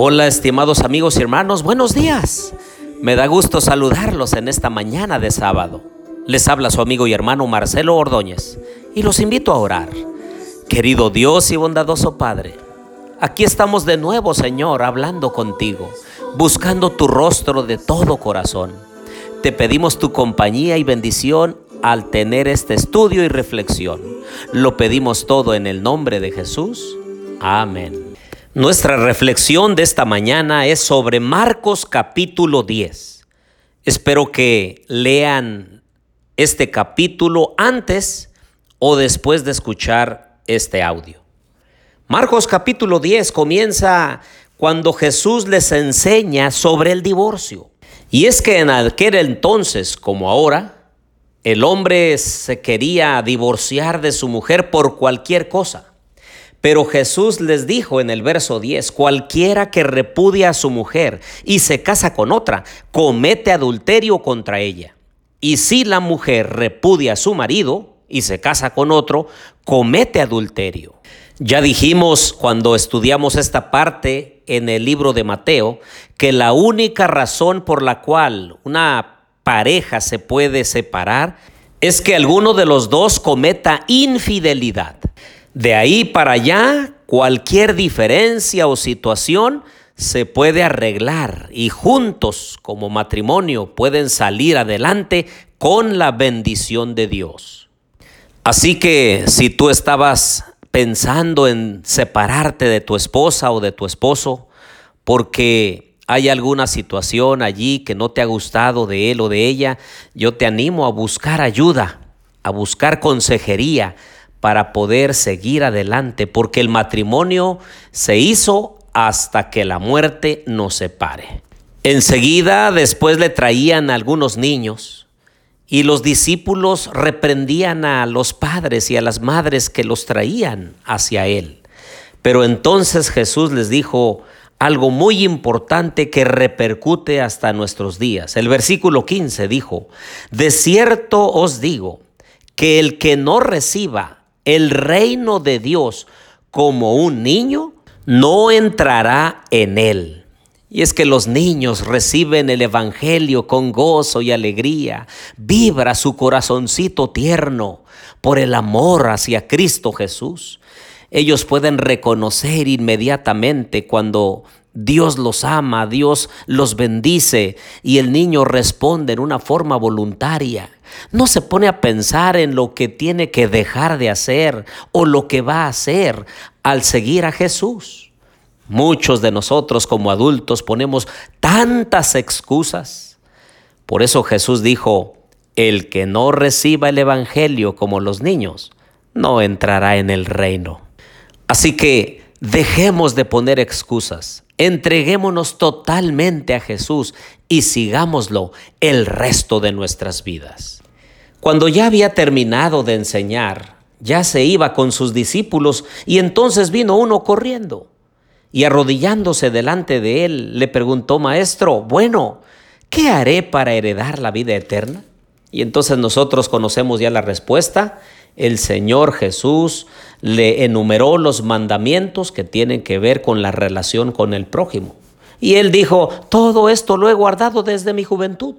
Hola, estimados amigos y hermanos, buenos días. Me da gusto saludarlos en esta mañana de sábado. Les habla su amigo y hermano Marcelo Ordóñez y los invito a orar. Querido Dios y bondadoso Padre, aquí estamos de nuevo, Señor, hablando contigo, buscando tu rostro de todo corazón. Te pedimos tu compañía y bendición al tener este estudio y reflexión. Lo pedimos todo en el nombre de Jesús. Amén. Nuestra reflexión de esta mañana es sobre Marcos capítulo 10. Espero que lean este capítulo antes o después de escuchar este audio. Marcos capítulo 10 comienza cuando Jesús les enseña sobre el divorcio. Y es que en aquel entonces, como ahora, el hombre se quería divorciar de su mujer por cualquier cosa. Pero Jesús les dijo en el verso 10, cualquiera que repudia a su mujer y se casa con otra, comete adulterio contra ella. Y si la mujer repudia a su marido y se casa con otro, comete adulterio. Ya dijimos cuando estudiamos esta parte en el libro de Mateo que la única razón por la cual una pareja se puede separar es que alguno de los dos cometa infidelidad. De ahí para allá, cualquier diferencia o situación se puede arreglar y juntos como matrimonio pueden salir adelante con la bendición de Dios. Así que si tú estabas pensando en separarte de tu esposa o de tu esposo porque hay alguna situación allí que no te ha gustado de él o de ella, yo te animo a buscar ayuda, a buscar consejería para poder seguir adelante, porque el matrimonio se hizo hasta que la muerte nos separe. Enseguida después le traían algunos niños y los discípulos reprendían a los padres y a las madres que los traían hacia él. Pero entonces Jesús les dijo, algo muy importante que repercute hasta nuestros días. El versículo 15 dijo, de cierto os digo que el que no reciba el reino de Dios como un niño, no entrará en él. Y es que los niños reciben el Evangelio con gozo y alegría. Vibra su corazoncito tierno por el amor hacia Cristo Jesús. Ellos pueden reconocer inmediatamente cuando Dios los ama, Dios los bendice y el niño responde en una forma voluntaria. No se pone a pensar en lo que tiene que dejar de hacer o lo que va a hacer al seguir a Jesús. Muchos de nosotros como adultos ponemos tantas excusas. Por eso Jesús dijo, el que no reciba el Evangelio como los niños, no entrará en el reino. Así que dejemos de poner excusas, entreguémonos totalmente a Jesús y sigámoslo el resto de nuestras vidas. Cuando ya había terminado de enseñar, ya se iba con sus discípulos y entonces vino uno corriendo y arrodillándose delante de él le preguntó, Maestro, bueno, ¿qué haré para heredar la vida eterna? Y entonces nosotros conocemos ya la respuesta el Señor Jesús le enumeró los mandamientos que tienen que ver con la relación con el prójimo. Y él dijo, todo esto lo he guardado desde mi juventud.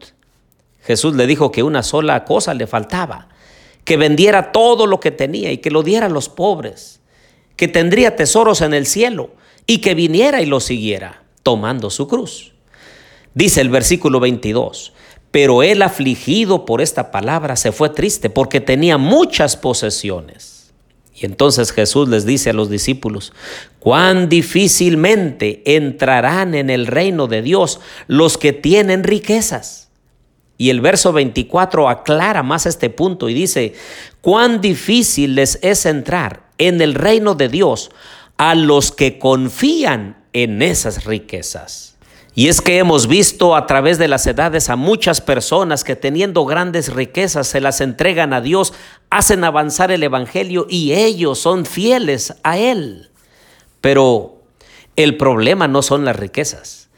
Jesús le dijo que una sola cosa le faltaba, que vendiera todo lo que tenía y que lo diera a los pobres, que tendría tesoros en el cielo y que viniera y lo siguiera, tomando su cruz. Dice el versículo 22, pero él afligido por esta palabra se fue triste porque tenía muchas posesiones. Y entonces Jesús les dice a los discípulos, cuán difícilmente entrarán en el reino de Dios los que tienen riquezas. Y el verso 24 aclara más este punto y dice, cuán difícil les es entrar en el reino de Dios a los que confían en esas riquezas. Y es que hemos visto a través de las edades a muchas personas que teniendo grandes riquezas se las entregan a Dios, hacen avanzar el Evangelio y ellos son fieles a Él. Pero el problema no son las riquezas.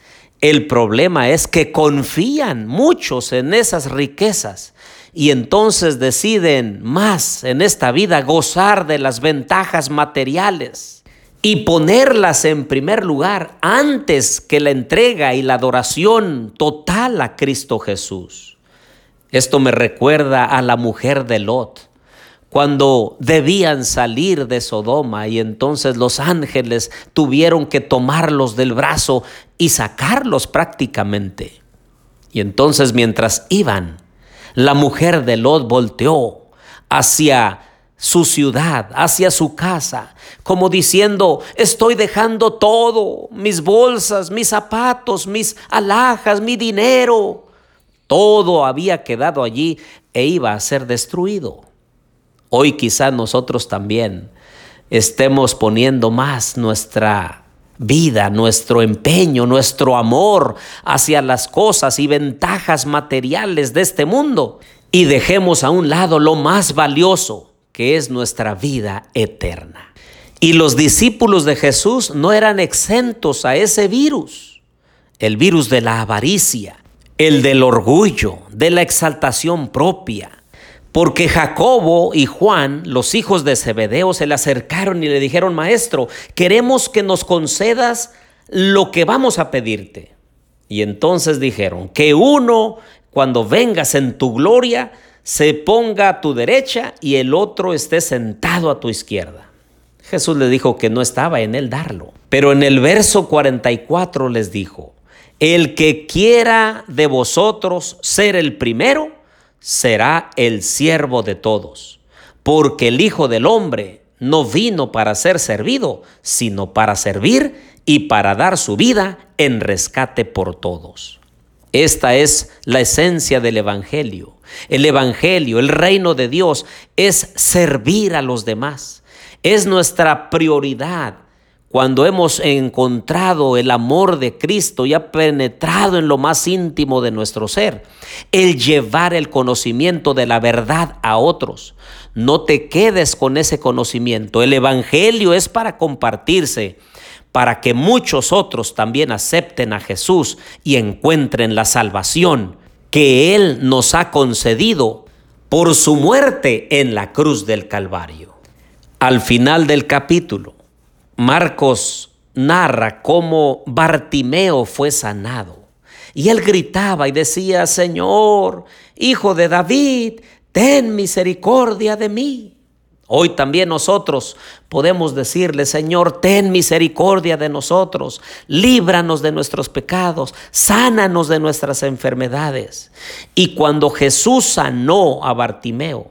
El problema es que confían muchos en esas riquezas y entonces deciden más en esta vida gozar de las ventajas materiales y ponerlas en primer lugar antes que la entrega y la adoración total a Cristo Jesús. Esto me recuerda a la mujer de Lot, cuando debían salir de Sodoma y entonces los ángeles tuvieron que tomarlos del brazo y sacarlos prácticamente. Y entonces mientras iban, la mujer de Lot volteó hacia su ciudad, hacia su casa, como diciendo, estoy dejando todo, mis bolsas, mis zapatos, mis alhajas, mi dinero. Todo había quedado allí e iba a ser destruido. Hoy quizás nosotros también estemos poniendo más nuestra vida, nuestro empeño, nuestro amor hacia las cosas y ventajas materiales de este mundo y dejemos a un lado lo más valioso, que es nuestra vida eterna. Y los discípulos de Jesús no eran exentos a ese virus, el virus de la avaricia, el del orgullo, de la exaltación propia. Porque Jacobo y Juan, los hijos de Zebedeo, se le acercaron y le dijeron, Maestro, queremos que nos concedas lo que vamos a pedirte. Y entonces dijeron, que uno, cuando vengas en tu gloria, se ponga a tu derecha y el otro esté sentado a tu izquierda. Jesús le dijo que no estaba en él darlo. Pero en el verso 44 les dijo, el que quiera de vosotros ser el primero, será el siervo de todos. Porque el Hijo del Hombre no vino para ser servido, sino para servir y para dar su vida en rescate por todos. Esta es la esencia del Evangelio. El Evangelio, el reino de Dios, es servir a los demás. Es nuestra prioridad cuando hemos encontrado el amor de Cristo y ha penetrado en lo más íntimo de nuestro ser, el llevar el conocimiento de la verdad a otros. No te quedes con ese conocimiento. El Evangelio es para compartirse para que muchos otros también acepten a Jesús y encuentren la salvación que Él nos ha concedido por su muerte en la cruz del Calvario. Al final del capítulo, Marcos narra cómo Bartimeo fue sanado. Y él gritaba y decía, Señor, Hijo de David, ten misericordia de mí. Hoy también nosotros podemos decirle, Señor, ten misericordia de nosotros, líbranos de nuestros pecados, sánanos de nuestras enfermedades. Y cuando Jesús sanó a Bartimeo,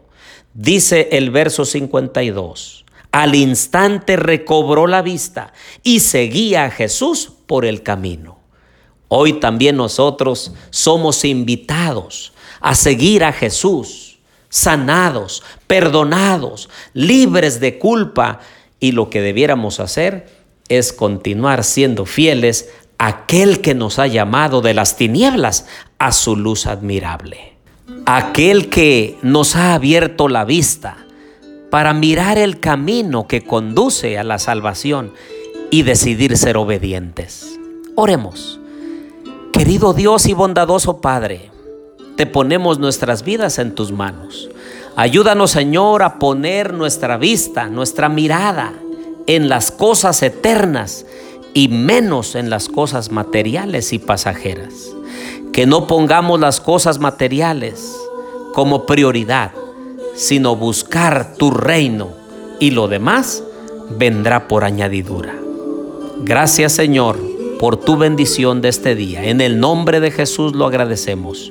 dice el verso 52, al instante recobró la vista y seguía a Jesús por el camino. Hoy también nosotros somos invitados a seguir a Jesús sanados, perdonados, libres de culpa. Y lo que debiéramos hacer es continuar siendo fieles a aquel que nos ha llamado de las tinieblas a su luz admirable. Aquel que nos ha abierto la vista para mirar el camino que conduce a la salvación y decidir ser obedientes. Oremos. Querido Dios y bondadoso Padre, te ponemos nuestras vidas en tus manos. Ayúdanos, Señor, a poner nuestra vista, nuestra mirada en las cosas eternas y menos en las cosas materiales y pasajeras. Que no pongamos las cosas materiales como prioridad, sino buscar tu reino y lo demás vendrá por añadidura. Gracias Señor por tu bendición de este día. En el nombre de Jesús lo agradecemos.